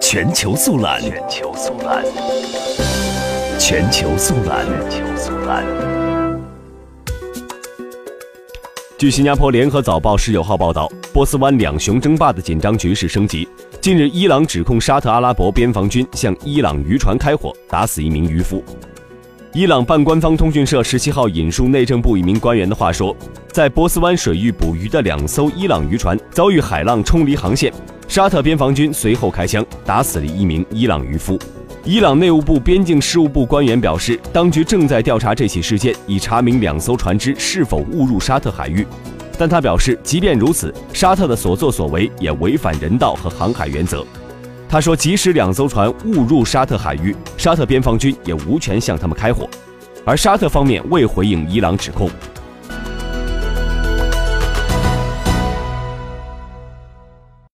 全球速览，全球速览，全球速览，全球速览。据新加坡联合早报十九号报道，波斯湾两雄争霸的紧张局势升级。近日，伊朗指控沙特阿拉伯边防军向伊朗渔船开火，打死一名渔夫。伊朗半官方通讯社十七号引述内政部一名官员的话说，在波斯湾水域捕鱼的两艘伊朗渔船遭遇海浪冲离航线，沙特边防军随后开枪打死了一名伊朗渔夫。伊朗内务部边境事务部官员表示，当局正在调查这起事件，以查明两艘船只是否误入沙特海域。但他表示，即便如此，沙特的所作所为也违反人道和航海原则。他说，即使两艘船误入沙特海域，沙特边防军也无权向他们开火。而沙特方面未回应伊朗指控。